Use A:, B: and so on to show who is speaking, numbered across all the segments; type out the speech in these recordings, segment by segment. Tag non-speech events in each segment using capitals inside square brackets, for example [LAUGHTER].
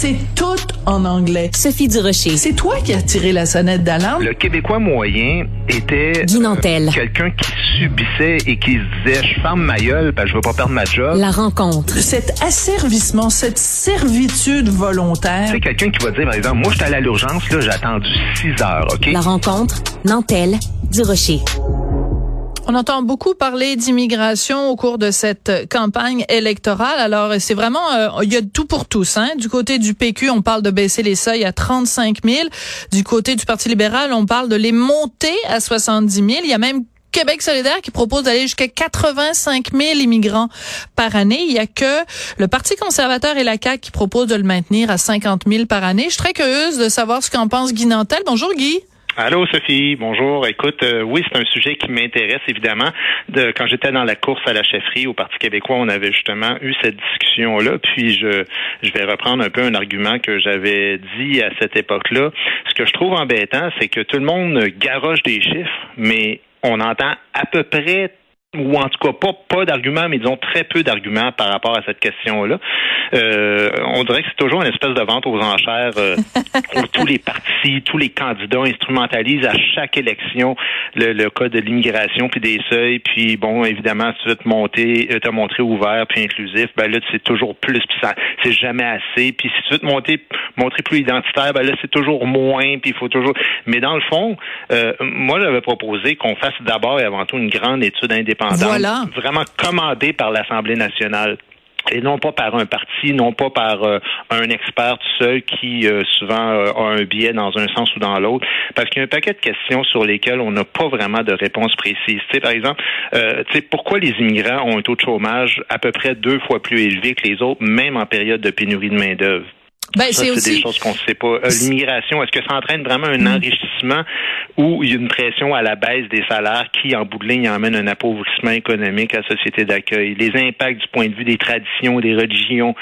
A: C'est tout en anglais.
B: Sophie Durocher.
A: C'est toi qui as tiré la sonnette d'alarme?
C: Le Québécois moyen était euh, quelqu'un qui subissait et qui se disait je ferme ma gueule que je veux pas perdre ma job.
B: La rencontre.
A: Cet asservissement, cette servitude volontaire.
C: C'est quelqu'un qui va dire par exemple moi j'étais allé à l'urgence là j'ai attendu 6 heures OK?
B: La rencontre. Nantel. Durocher.
D: On entend beaucoup parler d'immigration au cours de cette campagne électorale. Alors, c'est vraiment, euh, il y a tout pour tous. Hein. Du côté du PQ, on parle de baisser les seuils à 35 000. Du côté du Parti libéral, on parle de les monter à 70 000. Il y a même Québec solidaire qui propose d'aller jusqu'à 85 000 immigrants par année. Il y a que le Parti conservateur et la CAQ qui proposent de le maintenir à 50 000 par année. Je suis très curieuse de savoir ce qu'en pense Guy Nantel. Bonjour Guy.
E: Allô Sophie, bonjour. Écoute, euh, oui, c'est un sujet qui m'intéresse évidemment. De, quand j'étais dans la course à la chefferie au Parti québécois, on avait justement eu cette discussion-là. Puis je, je vais reprendre un peu un argument que j'avais dit à cette époque-là. Ce que je trouve embêtant, c'est que tout le monde garoche des chiffres, mais on entend à peu près ou en tout cas pas pas d'arguments, mais disons très peu d'arguments par rapport à cette question-là. Euh, on dirait que c'est toujours une espèce de vente aux enchères euh, [LAUGHS] où tous les partis, tous les candidats instrumentalisent à chaque élection le, le cas de l'immigration puis des seuils, puis bon, évidemment, si tu veux te monter, euh, te montrer ouvert puis inclusif, ben là c'est toujours plus, puis ça c'est jamais assez, puis si tu veux te monter, montrer plus identitaire, ben là c'est toujours moins, puis il faut toujours. Mais dans le fond, euh, moi j'avais proposé qu'on fasse d'abord et avant tout une grande étude indépendante
D: Voilà.
E: vraiment commandé par l'Assemblée nationale et non pas par un parti, non pas par euh, un expert tout seul qui euh, souvent euh, a un biais dans un sens ou dans l'autre, parce qu'il y a un paquet de questions sur lesquelles on n'a pas vraiment de réponse précise. Tu sais, par exemple, tu sais, pourquoi les immigrants ont un taux de chômage à peu près deux fois plus élevé que les autres, même en période de pénurie de main d'œuvre.
D: Ben,
E: Ça,
D: c'est aussi.
E: des choses qu'on ne sait pas. Euh, L'immigration, est-ce que ça entraîne vraiment un enrichissement ou une pression à la baisse des salaires qui, en bout de ligne, emmène un appauvrissement économique à la société d'accueil? Les impacts du point de vue des traditions, des religions,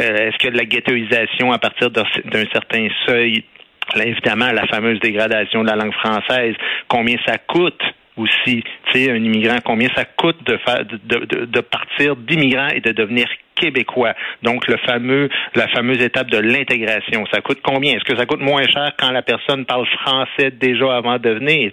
E: euh, est-ce que la ghettoisation à partir d'un d'un certain seuil, là, évidemment, la fameuse dégradation de la langue française, combien ça coûte? aussi, tu sais, un immigrant, combien ça coûte de, faire, de, de, de partir d'immigrant et de devenir québécois. Donc, le fameux, la fameuse étape de l'intégration. Ça coûte combien? Est-ce que ça coûte moins cher quand la personne parle français déjà avant de venir?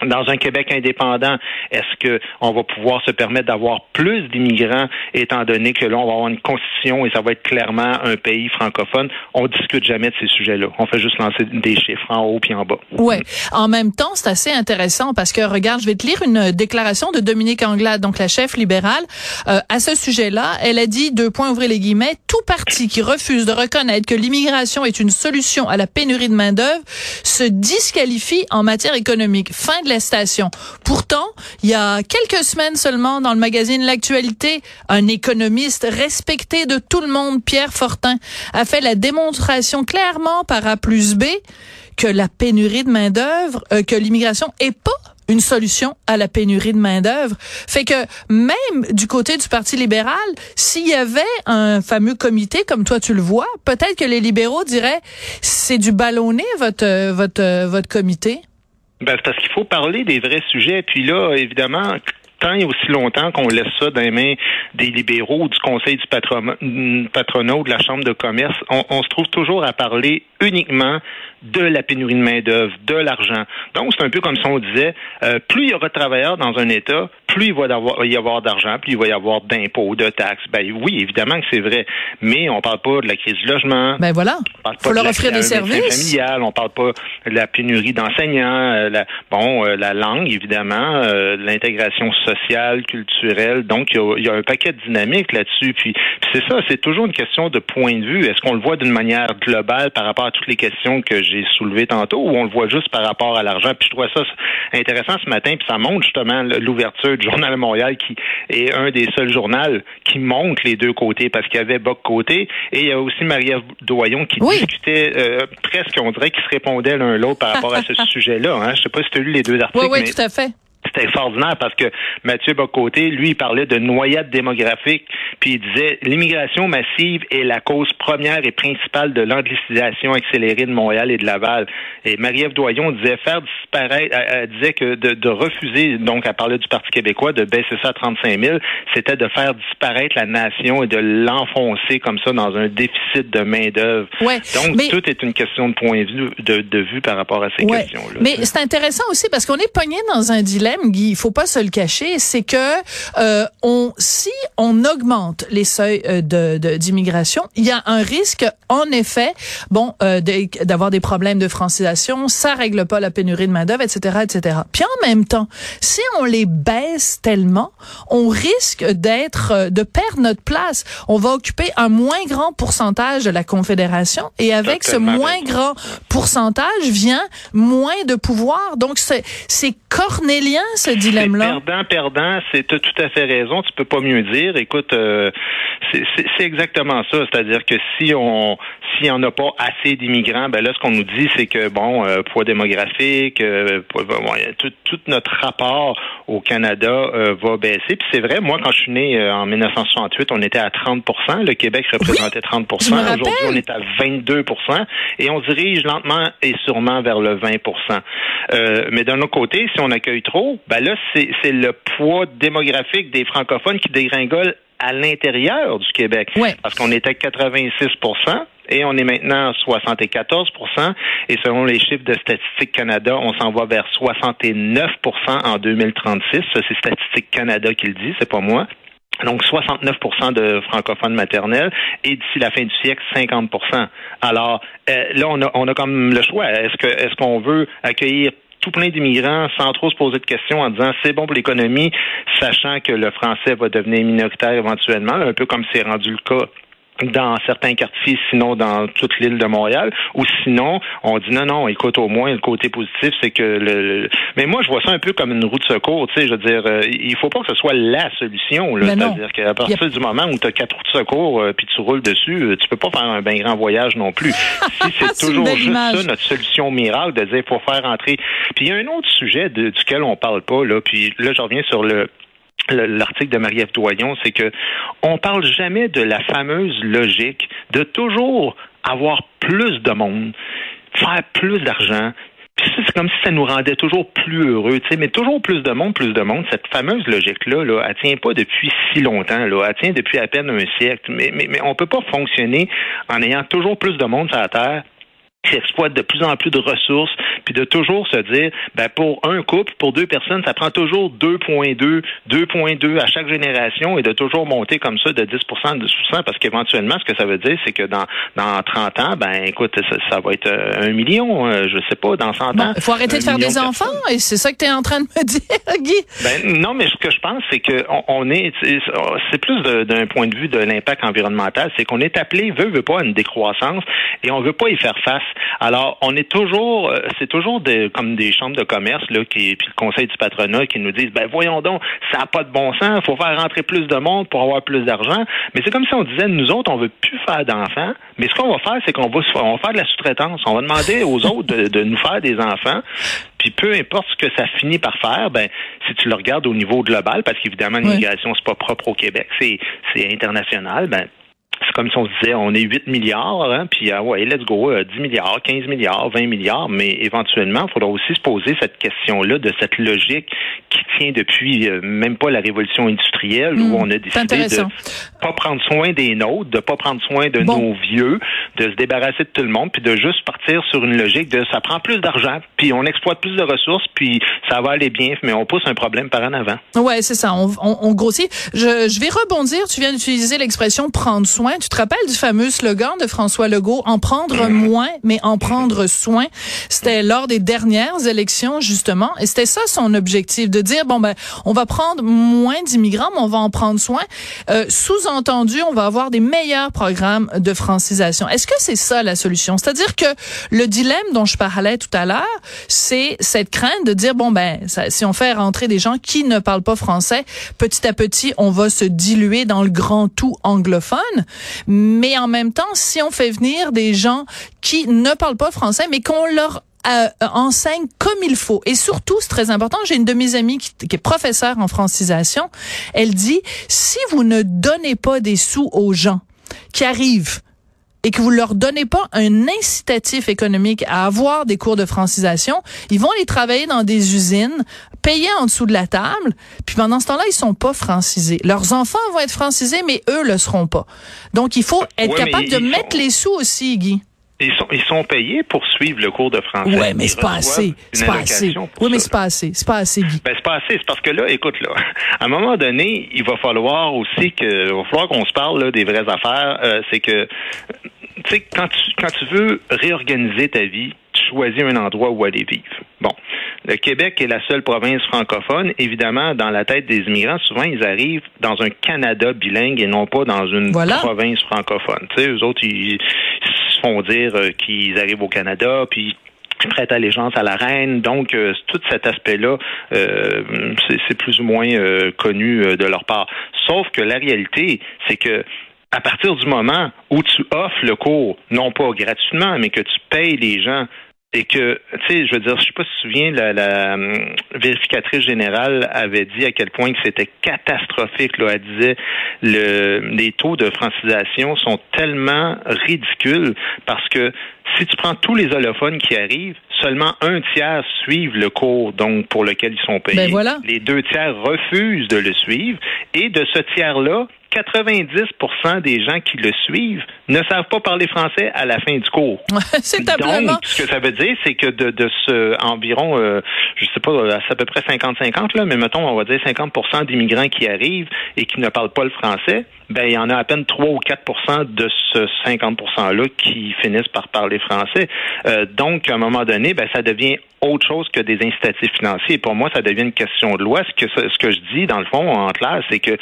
E: Dans un Québec indépendant, est-ce que on va pouvoir se permettre d'avoir plus d'immigrants, étant donné que là, on va avoir une constitution et ça va être clairement un pays francophone? On discute jamais de ces sujets-là. On fait juste lancer des chiffres en haut puis en bas.
D: Ouais. En même temps, c'est assez intéressant parce que regarde, je vais te lire une déclaration de Dominique Anglade, donc la chef libérale, euh, à ce sujet-là. Elle a dit deux points ouvrez les guillemets. Tout parti qui refuse de reconnaître que l'immigration est une solution à la pénurie de main d'œuvre se disqualifie en matière économique. Fin de la station. Pourtant, il y a quelques semaines seulement, dans le magazine L'actualité, un économiste respecté de tout le monde, Pierre Fortin, a fait la démonstration clairement par A plus B que la pénurie de main d'œuvre, euh, que l'immigration est pas une solution à la pénurie de main d'œuvre. Fait que même du côté du Parti libéral, s'il y avait un fameux comité comme toi tu le vois, peut-être que les libéraux diraient c'est du ballonné votre votre votre comité.
E: Ben, parce qu'il faut parler des vrais sujets. Puis là, évidemment, tant et aussi longtemps qu'on laisse ça dans les mains des libéraux, du Conseil du patronat, patronat ou de la Chambre de commerce, on, on se trouve toujours à parler uniquement de la pénurie de main-d'œuvre, de l'argent. Donc, c'est un peu comme si on disait, euh, plus il y aura de travailleurs dans un État, plus il va y avoir d'argent, plus il va y avoir d'impôts, de taxes. Ben oui, évidemment que c'est vrai, mais on parle pas de la crise du logement.
D: Ben voilà.
E: On parle pas
D: Faut
E: de
D: leur
E: la-
D: offrir des services.
E: familiale, on parle pas de la pénurie d'enseignants, euh, la, bon, euh, la langue évidemment, euh, l'intégration sociale, culturelle. Donc il y a, il y a un paquet de dynamiques là-dessus. Puis, puis c'est ça, c'est toujours une question de point de vue. Est-ce qu'on le voit d'une manière globale par rapport à toutes les questions que j'ai soulevées tantôt, ou on le voit juste par rapport à l'argent? Puis je trouvais ça intéressant ce matin, puis ça montre justement l'ouverture journal de Montréal qui est un des seuls journaux qui montre les deux côtés parce qu'il y avait Boc côté et il y a aussi Marie-Ève Doyon qui
D: Oui.
E: discutait euh, presque, on dirait qu'ils se répondaient l'un l'autre par rapport à ce [LAUGHS] sujet-là. Hein. Je sais pas si tu as lu les deux articles,
D: Oui, oui,
E: mais
D: tout à fait.
E: C'était extraordinaire parce que Mathieu Bocoté, lui, il parlait de noyade démographique, puis il disait l'immigration massive est la cause première et principale de l'anglicisation accélérée de Montréal et de Laval. Et Marie-Ève Doyon disait faire disparaître, elle, disait que de, de, refuser, donc elle parlait du Parti québécois, de baisser ça à 35 000, c'était de faire disparaître la nation et de l'enfoncer comme ça dans un déficit de main-d'œuvre.
D: Ouais,
E: donc tout est une question de point de vue, de, de vue par rapport à ces
D: ouais,
E: questions-là.
D: Mais c'est intéressant aussi parce qu'on est pogné dans un dilemme Guy, il faut pas se le cacher, c'est que euh, on, si on augmente les seuils euh, de d'immigration, il y a un risque, en effet, bon, euh, d'avoir des problèmes de francisation, ça règle pas la pénurie de main d'œuvre, etc., etc. Puis en même temps, si on les baisse tellement, on risque d'être, euh, de perdre notre place. On va occuper un moins grand pourcentage de la confédération, et avec ce moins grand pourcentage vient moins de pouvoir. Donc c'est c'est cornélien ce dilemme-là?
E: Perdant, perdant, c'est tout à fait raison. Tu peux pas mieux dire. Écoute, euh, c'est exactement ça. C'est-à-dire que si on s'il n'y en a pas assez d'immigrants, ben là, ce qu'on nous dit, c'est que bon, euh, poids démographique, euh, tout, tout, notre rapport au Canada euh, va baisser. Puis c'est vrai, moi, quand je suis né en 1968, on était à 30% Le Québec représentait 30% Aujourd'hui, on est à 22% et on dirige lentement et sûrement vers le 20% Mais d'un autre côté, si on accueille trop, ben là, c'est le poids démographique des francophones qui dégringole à l'intérieur du Québec. Parce qu'on était 86% et on est maintenant à 74% et selon les chiffres de Statistique Canada, on s'en va vers 69% en 2036. Ça, c'est Statistique Canada qui le dit, c'est pas moi. Donc 69% de francophones maternels et d'ici la fin du siècle 50% Alors euh, là on a on a comme le choix. Est-ce que est-ce qu'on veut accueillir tout plein d'immigrants sans trop se poser de questions en disant c'est bon pour l'économie, sachant que le français va devenir minoritaire éventuellement, un peu comme c'est rendu le cas dans certains quartiers, sinon dans toute l'île de Montréal, ou sinon on dit non, non, écoute, au moins le côté positif, c'est que le, mais moi je vois ça un peu comme une roue de secours, tu sais, je veux dire, euh, il faut pas que ce soit la solution, là, c'est-à-dire qu'à partir du moment où tu as quatre roues de secours euh, puis tu roules dessus, euh, tu peux pas faire un bien grand voyage non plus. [LAUGHS] si c'est toujours juste ça notre solution miracle de dire faut faire entrer. Puis il y a un autre sujet duquel on parle pas là, puis là je reviens sur le l'article de Marie-Ève Doyon, c'est que on parle jamais de la fameuse logique de toujours avoir plus de monde, faire plus d'argent. C'est comme si ça nous rendait toujours plus heureux, tu sais, mais toujours plus de monde, plus de monde. Cette fameuse logique-là, là, elle tient pas depuis si longtemps. Elle tient depuis à peine un siècle. Mais, mais, mais on peut pas fonctionner en ayant toujours plus de monde sur la Terre exploite de plus en plus de ressources, puis de toujours se dire, ben pour un couple, pour deux personnes, ça prend toujours 2,2, 2,2 à chaque génération et de toujours monter comme ça de 10% de 100 parce qu'éventuellement, ce que ça veut dire, c'est que dans, dans 30 ans, ben écoute, ça, va être euh, un million, euh, je sais pas, dans 100 ans.
D: Il faut arrêter de faire des enfants, et c'est ça que tu es en train de me [LAUGHS] dire, Guy.
E: Ben non, mais ce que je pense, c'est que on, est, c'est plus d'un point de vue de l'impact environnemental, c'est qu'on est appelé, veut, veut pas, à une décroissance, et on veut pas y faire face. Alors, on est toujours, euh, c'est toujours des, comme des chambres de commerce là, qui, puis le conseil du patronat qui nous disent, ben voyons donc, ça n'a pas de bon sens, il faut faire rentrer plus de monde pour avoir plus d'argent. Mais c'est comme si on disait, nous autres, on veut plus faire d'enfants, mais ce qu'on va faire, c'est qu'on va, on va faire de la sous-traitance. On va demander [LAUGHS] aux autres de, de nous faire des enfants. Puis peu importe ce que ça finit par faire, ben si tu le regardes au niveau global, parce qu'évidemment l'immigration c'est pas propre au Québec, c'est c'est international, ben c'est comme si on se disait, on est 8 milliards, hein, puis ah ouais, let's go, 10 euh, milliards, 15 milliards, 20 milliards, mais éventuellement, il faudra aussi se poser cette question-là de cette logique qui tient depuis euh, même pas la révolution industrielle où hmm. on a décidé de pas prendre soin des nôtres, de pas prendre soin de nos vieux, de se débarrasser de tout le monde, puis de juste partir sur une logique de ça prend plus d'argent, puis on exploite plus de ressources, puis ça va aller bien, mais on pousse un problème par en avant.
D: Ouais, c'est ça, on, on, on grossit. Je, je vais rebondir, tu viens d'utiliser l'expression prendre soin tu te rappelles du fameux slogan de François Legault, en prendre moins, mais en prendre soin? C'était lors des dernières élections, justement. Et c'était ça son objectif, de dire, bon, ben, on va prendre moins d'immigrants, mais on va en prendre soin. Euh, Sous-entendu, on va avoir des meilleurs programmes de francisation. Est-ce que c'est ça la solution? C'est-à-dire que le dilemme dont je parlais tout à l'heure, c'est cette crainte de dire, bon, ben, si on fait rentrer des gens qui ne parlent pas français, petit à petit, on va se diluer dans le grand tout anglophone. Mais en même temps, si on fait venir des gens qui ne parlent pas français, mais qu'on leur euh, enseigne comme il faut. Et surtout, c'est très important, j'ai une de mes amies qui, qui, est professeure en francisation, elle dit, si vous ne donnez pas des sous aux gens qui arrivent et que vous leur donnez pas un incitatif économique à avoir des cours de francisation, ils vont aller travailler dans des usines, payer en dessous de la table, puis pendant ce temps-là, ils sont pas francisés. Leurs enfants vont être francisés, mais eux le seront pas. Donc, il faut être
E: Ouais,
D: capable de mettre
E: sont-
D: les sous aussi, Guy.
E: Ils sont, ils sont payés pour suivre le cours de français.
D: Ouais, mais c'est pas assez. C'est pas assez. Oui, mais c'est pas assez. C'est pas assez, Guy.
E: Ben, c'est pas assez. C'est parce que là, écoute, là, [LAUGHS] à un moment donné, il va falloir aussi que, il va falloir qu'on se parle là, des vraies affaires. Euh, c'est que, tu sais, quand tu, quand tu veux réorganiser ta vie, tu choisis un endroit où aller vivre. Bon. Le Québec est la seule province francophone. Évidemment, dans la tête des immigrants, souvent, ils arrivent dans un Canada bilingue et non pas dans une
D: Voilà.
E: province francophone. Tu sais, eux autres, ils, se font dire euh, qu'ils arrivent au Canada, puis ils prêtent allégeance à la reine. Donc, euh, tout cet aspect-là, euh, c'est plus ou moins euh, connu de leur part. Sauf que la réalité, c'est que à partir du moment où tu offres le cours, non pas gratuitement, mais que tu payes les gens et que, tu sais, je veux dire, je sais pas si tu te souviens, la, la hum, vérificatrice générale avait dit à quel point que c'était catastrophique. Là. Elle disait le, les taux de francisation sont tellement ridicules parce que si tu prends tous les holophones qui arrivent, seulement un tiers suivent le cours donc pour lequel ils sont payés.
D: Ben voilà.
E: Les deux tiers refusent de le suivre et de ce tiers-là, 90% des gens qui le suivent ne savent pas parler français à la fin du cours. [LAUGHS]
D: c'est.
E: Donc, ce que ça veut dire, c'est que de, de ce environ, euh, je sais pas, c'est à peu près 50-50, là, mais mettons, on va dire 50% d'immigrants qui arrivent et qui ne parlent pas le français, ben, il y en a à peine 3 ou 4% de ce 50 %-là qui finissent par parler français. Euh, donc, à un moment donné, ben, ça devient autre chose que des incitatifs financiers. Pour moi, ça devient une question de loi. Ce que, ce que je dis, dans le fond, en clair, c'est que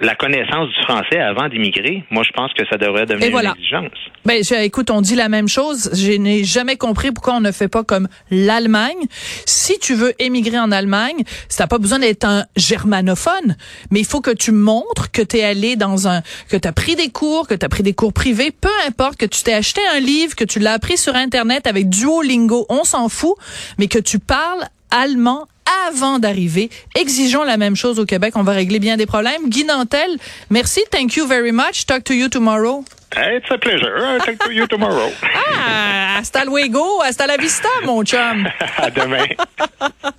E: la connaissance du français avant d'immigrer, moi, je pense que ça devrait devenir
D: voilà.
E: une exigence.
D: Ben, je- écoute, on dit la même chose. Je n'ai jamais compris pourquoi on ne fait pas comme l'Allemagne. Si tu veux émigrer en Allemagne, t'as pas besoin d'être un germanophone, mais il faut que tu montres que tu es allé dans un, que tu as pris des cours, que tu as pris des cours privés, peu importe, que tu t'es acheté un livre, que tu l'as appris sur Internet avec Duolingo, on s'en fout, mais que tu parles allemand avant d'arriver. Exigeons la même chose au Québec. On va régler bien des problèmes. Guy Nantel, merci. Thank you very much. Talk to you tomorrow.
E: It's a pleasure. I'll talk to you tomorrow.
D: Ah, hasta luego, hasta la vista, mon chum. [LAUGHS]
E: à demain. [LAUGHS]